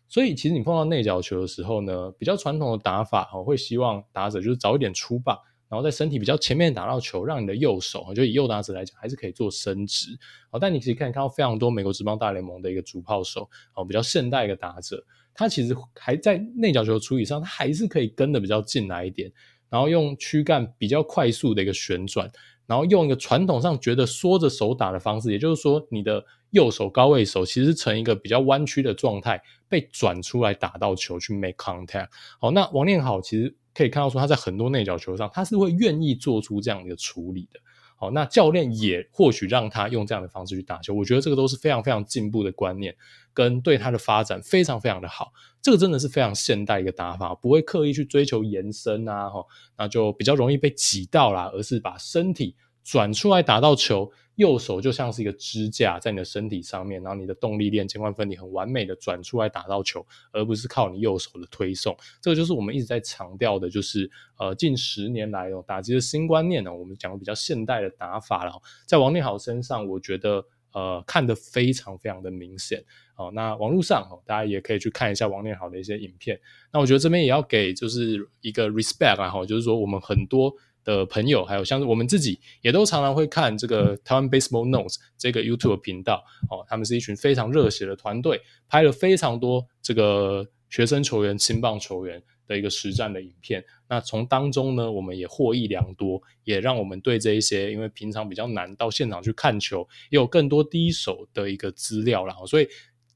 所以其实你碰到内角球的时候呢，比较传统的打法哦，会希望打者就是早一点出棒。然后在身体比较前面打到球，让你的右手，就以右打者来讲，还是可以做伸直。好，但你可以看到非常多美国职棒大联盟的一个主炮手，哦，比较现代一个打者，他其实还在内角球处理上，他还是可以跟得比较近来一点，然后用躯干比较快速的一个旋转，然后用一个传统上觉得缩着手打的方式，也就是说，你的右手高位手其实呈一个比较弯曲的状态，被转出来打到球去 make contact。好，那王念好其实。可以看到说他在很多内角球上，他是会愿意做出这样的处理的。好，那教练也或许让他用这样的方式去打球，我觉得这个都是非常非常进步的观念，跟对他的发展非常非常的好。这个真的是非常现代一个打法，不会刻意去追求延伸啊，哈，那就比较容易被挤到啦，而是把身体转出来打到球。右手就像是一个支架在你的身体上面，然后你的动力链、肩关分离很完美的转出来打到球，而不是靠你右手的推送。这个就是我们一直在强调的，就是呃近十年来哦打击的新观念呢，我们讲的比较现代的打法了。在王念好身上，我觉得呃看得非常非常的明显。哦，那网络上哦大家也可以去看一下王念好的一些影片。那我觉得这边也要给就是一个 respect 啊，哈，就是说我们很多。的朋友，还有像是我们自己，也都常常会看这个台湾 Baseball Notes 这个 YouTube 频道哦。他们是一群非常热血的团队，拍了非常多这个学生球员、青棒球员的一个实战的影片。那从当中呢，我们也获益良多，也让我们对这一些因为平常比较难到现场去看球，也有更多第一手的一个资料。然后，所以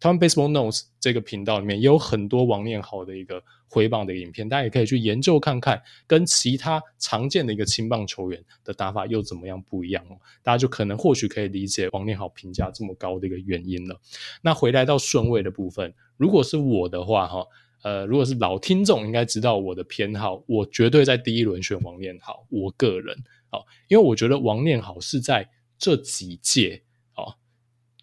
台湾 Baseball Notes 这个频道里面也有很多王念豪的一个挥棒的影片，大家也可以去研究看看，跟其他常见的一个青棒球员的打法又怎么样不一样哦。大家就可能或许可以理解王念豪评价这么高的一个原因了。那回来到顺位的部分，如果是我的话，哈，呃，如果是老听众应该知道我的偏好，我绝对在第一轮选王念豪。我个人，好，因为我觉得王念豪是在这几届。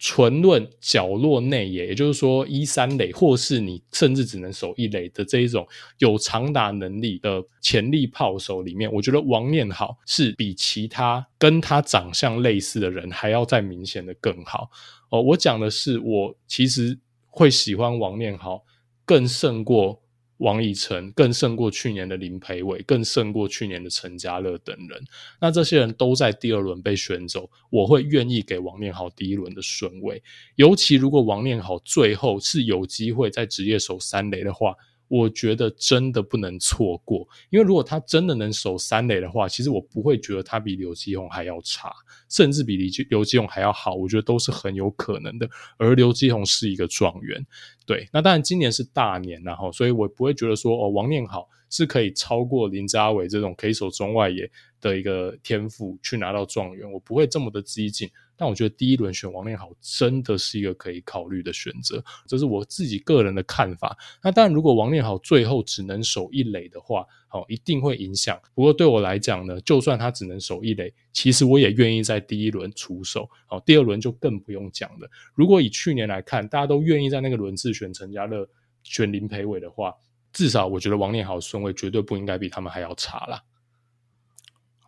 纯论角落内野，也就是说一三垒，或是你甚至只能守一垒的这一种有长打能力的潜力炮手里面，我觉得王念好是比其他跟他长相类似的人还要再明显的更好哦。我讲的是，我其实会喜欢王念好更胜过。王以诚更胜过去年的林培伟，更胜过去年的陈家乐等人。那这些人都在第二轮被选走，我会愿意给王念好第一轮的顺位。尤其如果王念好最后是有机会在职业手三垒的话。我觉得真的不能错过，因为如果他真的能守三垒的话，其实我不会觉得他比刘基鸿还要差，甚至比刘基刘基鸿还要好，我觉得都是很有可能的。而刘基鸿是一个状元，对，那当然今年是大年，然后所以我不会觉得说哦，王念好是可以超过林家伟这种可以守中外野的一个天赋去拿到状元，我不会这么的激进。但我觉得第一轮选王念豪真的是一个可以考虑的选择，这是我自己个人的看法。那当然，如果王念豪最后只能守一垒的话，好，一定会影响。不过对我来讲呢，就算他只能守一垒，其实我也愿意在第一轮出手。好，第二轮就更不用讲了。如果以去年来看，大家都愿意在那个轮次选陈家乐、选林培伟的话，至少我觉得王念豪顺位绝对不应该比他们还要差啦。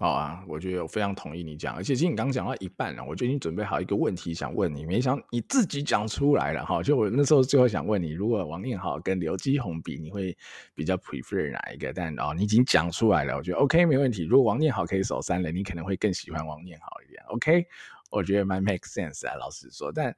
好啊，我觉得我非常同意你讲，而且其实你刚刚讲到一半了，我就已经准备好一个问题想问你，没想你自己讲出来了哈。就我那时候最后想问你，如果王念豪跟刘基宏比，你会比较 prefer 哪一个？但哦，你已经讲出来了，我觉得 OK 没问题。如果王念豪可以守三垒，你可能会更喜欢王念豪一点。OK，我觉得蛮 make sense 啊，老实说，但。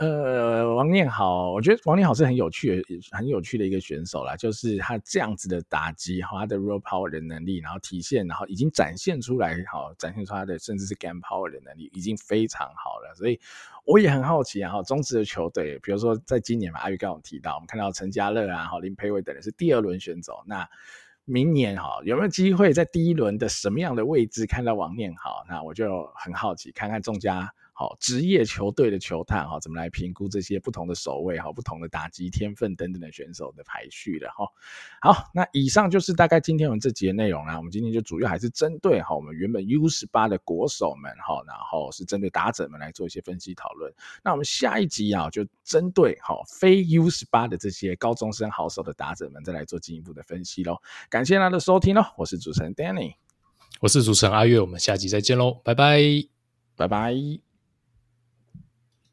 呃，王念好，我觉得王念好是很有趣的、很有趣的一个选手啦。就是他这样子的打击，哈，他的 raw power 的能力，然后体现，然后已经展现出来，好，展现出他的甚至是 game power 的能力，已经非常好了。所以我也很好奇啊，哈，中职的球队，比如说在今年嘛，阿宇刚刚提到，我们看到陈家乐啊，哈，林培伟等人是第二轮选走，那明年哈有没有机会在第一轮的什么样的位置看到王念好？那我就很好奇，看看仲家。好，职业球队的球探哈，怎么来评估这些不同的守卫哈、不同的打击天分等等的选手的排序的哈？好，那以上就是大概今天我们这集的内容啦。我们今天就主要还是针对哈我们原本 U 十八的国手们哈，然后是针对打者们来做一些分析讨论。那我们下一集啊，就针对哈非 U 十八的这些高中生好手的打者们，再来做进一步的分析喽。感谢大家的收听喽，我是主持人 Danny，我是主持人阿月，我们下集再见喽，拜拜，拜拜。